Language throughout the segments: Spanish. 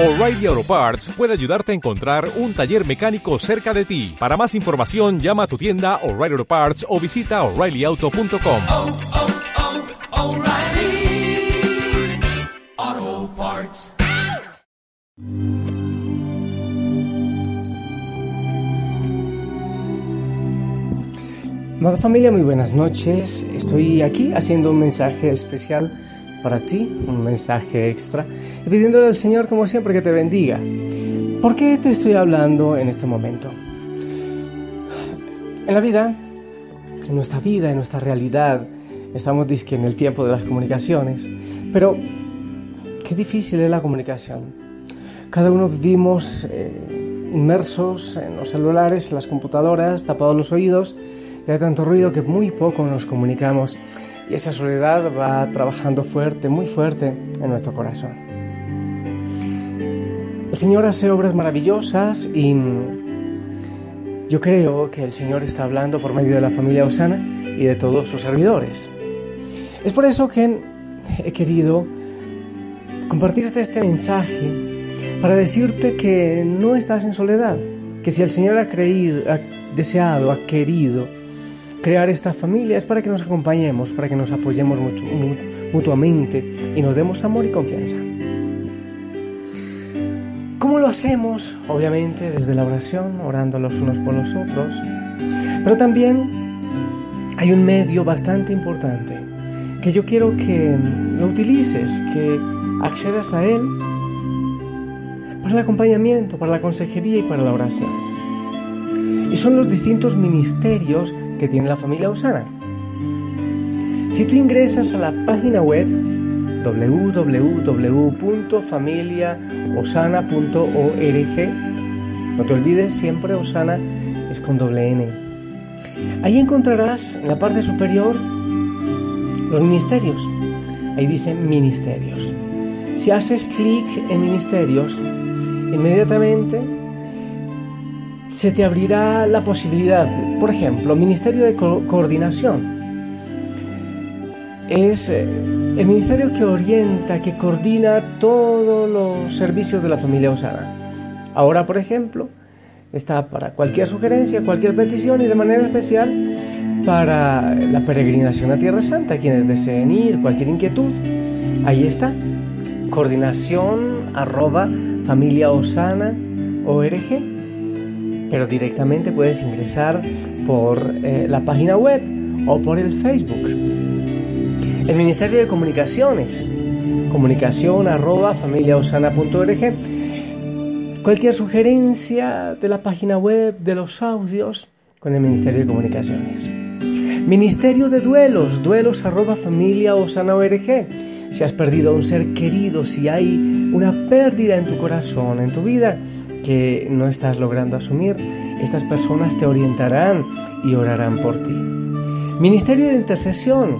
O'Reilly Auto Parts puede ayudarte a encontrar un taller mecánico cerca de ti. Para más información, llama a tu tienda O'Reilly Auto Parts o visita oreillyauto.com. oh, oh. Amada familia, muy buenas noches. Estoy aquí haciendo un mensaje especial para ti, un mensaje extra, y pidiéndole al Señor, como siempre, que te bendiga. ¿Por qué te estoy hablando en este momento? En la vida, en nuestra vida, en nuestra realidad, estamos disque en el tiempo de las comunicaciones, pero qué difícil es la comunicación. Cada uno vivimos eh, inmersos en los celulares, en las computadoras, tapados los oídos, y hay tanto ruido que muy poco nos comunicamos y esa soledad va trabajando fuerte, muy fuerte en nuestro corazón. El Señor hace obras maravillosas y yo creo que el Señor está hablando por medio de la familia Osana y de todos sus servidores. Es por eso que he querido compartirte este mensaje para decirte que no estás en soledad, que si el Señor ha creído, ha deseado, ha querido crear esta familia es para que nos acompañemos, para que nos apoyemos mutuamente y nos demos amor y confianza. ¿Cómo lo hacemos? Obviamente desde la oración, orando los unos por los otros, pero también hay un medio bastante importante que yo quiero que lo utilices, que accedas a él para el acompañamiento, para la consejería y para la oración. Y son los distintos ministerios que tiene la familia Osana. Si tú ingresas a la página web www.familiaosana.org, no te olvides siempre Osana es con doble N. Ahí encontrarás en la parte superior los ministerios. Ahí dice ministerios. Si haces clic en ministerios, inmediatamente se te abrirá la posibilidad, por ejemplo, Ministerio de Co Coordinación. Es eh, el ministerio que orienta, que coordina todos los servicios de la familia Osana. Ahora, por ejemplo, está para cualquier sugerencia, cualquier petición y de manera especial para la peregrinación a Tierra Santa, quienes deseen ir, cualquier inquietud. Ahí está. Coordinación arroba familiaosana.org pero directamente puedes ingresar por eh, la página web o por el Facebook. El Ministerio de Comunicaciones, comunicación arroba familiaosana.org. Cualquier sugerencia de la página web, de los audios, con el Ministerio de Comunicaciones. Ministerio de Duelos, duelos arroba familiaosana.org. Si has perdido a un ser querido, si hay una pérdida en tu corazón, en tu vida, que no estás logrando asumir, estas personas te orientarán y orarán por ti. Ministerio de Intercesión.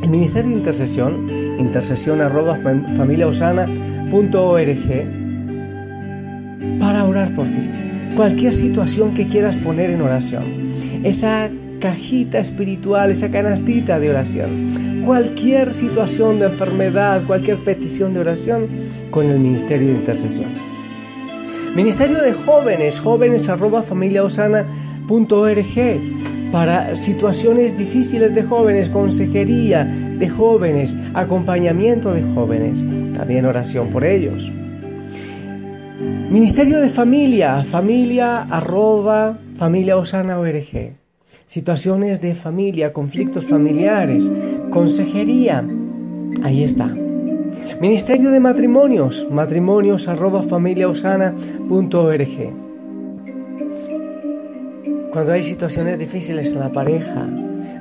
El Ministerio de Intercesión, intercesión arroba para orar por ti. Cualquier situación que quieras poner en oración. Esa cajita espiritual, esa canastita de oración. Cualquier situación de enfermedad, cualquier petición de oración con el Ministerio de Intercesión. Ministerio de Jóvenes, jóvenes arroba familiaosana.org para situaciones difíciles de jóvenes, consejería de jóvenes, acompañamiento de jóvenes, también oración por ellos. Ministerio de Familia, familia arroba familiaosana.org. Situaciones de familia, conflictos familiares, consejería, ahí está. Ministerio de Matrimonios, matrimonios arroba familiaosana.org. Cuando hay situaciones difíciles en la pareja,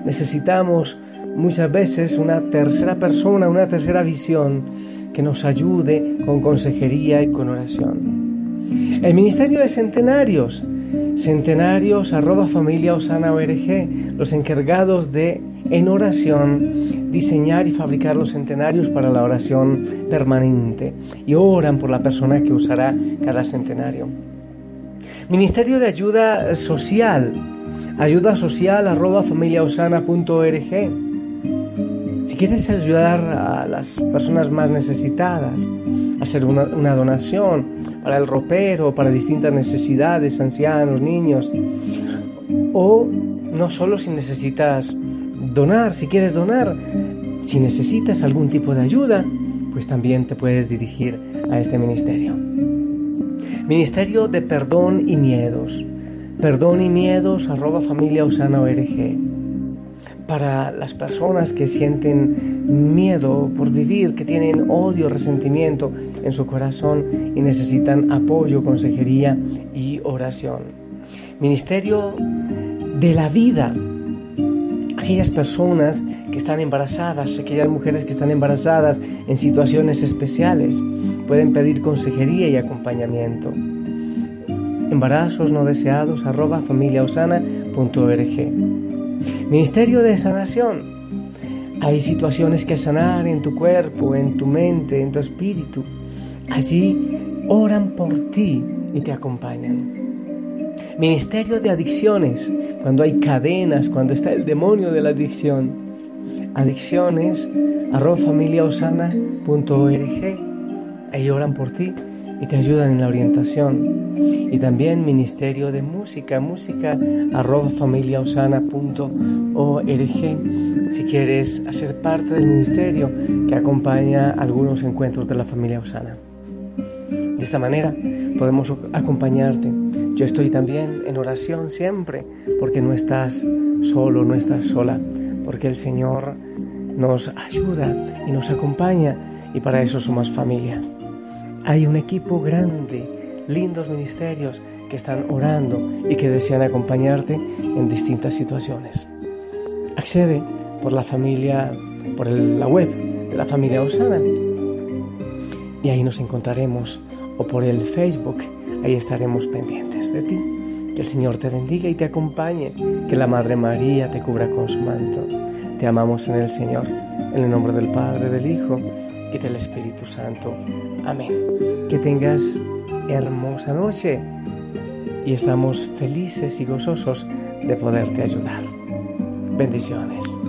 necesitamos muchas veces una tercera persona, una tercera visión que nos ayude con consejería y con oración. El Ministerio de Centenarios, centenarios arroba familiaosana.org, los encargados de en oración diseñar y fabricar los centenarios para la oración permanente y oran por la persona que usará cada centenario. Ministerio de Ayuda Social, ayuda social arroba familiaosana.org. Si quieres ayudar a las personas más necesitadas, hacer una, una donación para el ropero, para distintas necesidades, ancianos, niños, o no solo si necesitas donar, si quieres donar, si necesitas algún tipo de ayuda, pues también te puedes dirigir a este ministerio. Ministerio de Perdón y Miedos. Perdón y Miedos arroba familia Osana ORG. Para las personas que sienten miedo por vivir, que tienen odio, resentimiento en su corazón y necesitan apoyo, consejería y oración. Ministerio de la vida aquellas personas que están embarazadas, aquellas mujeres que están embarazadas en situaciones especiales, pueden pedir consejería y acompañamiento. Embarazos no deseados arroba familiaosana.org. Ministerio de Sanación. Hay situaciones que sanar en tu cuerpo, en tu mente, en tu espíritu. Allí oran por ti y te acompañan. Ministerio de adicciones, cuando hay cadenas, cuando está el demonio de la adicción. Adicciones, familiaosana.org. Ahí oran por ti y te ayudan en la orientación. Y también Ministerio de Música, música arroba. Si quieres hacer parte del ministerio que acompaña algunos encuentros de la familia Osana. De esta manera podemos acompañarte yo estoy también en oración siempre porque no estás solo, no estás sola, porque el Señor nos ayuda y nos acompaña y para eso somos familia. Hay un equipo grande, lindos ministerios que están orando y que desean acompañarte en distintas situaciones. Accede por la familia, por la web de la familia Osana y ahí nos encontraremos o por el Facebook Ahí estaremos pendientes de ti. Que el Señor te bendiga y te acompañe. Que la Madre María te cubra con su manto. Te amamos en el Señor. En el nombre del Padre, del Hijo y del Espíritu Santo. Amén. Que tengas hermosa noche y estamos felices y gozosos de poderte ayudar. Bendiciones.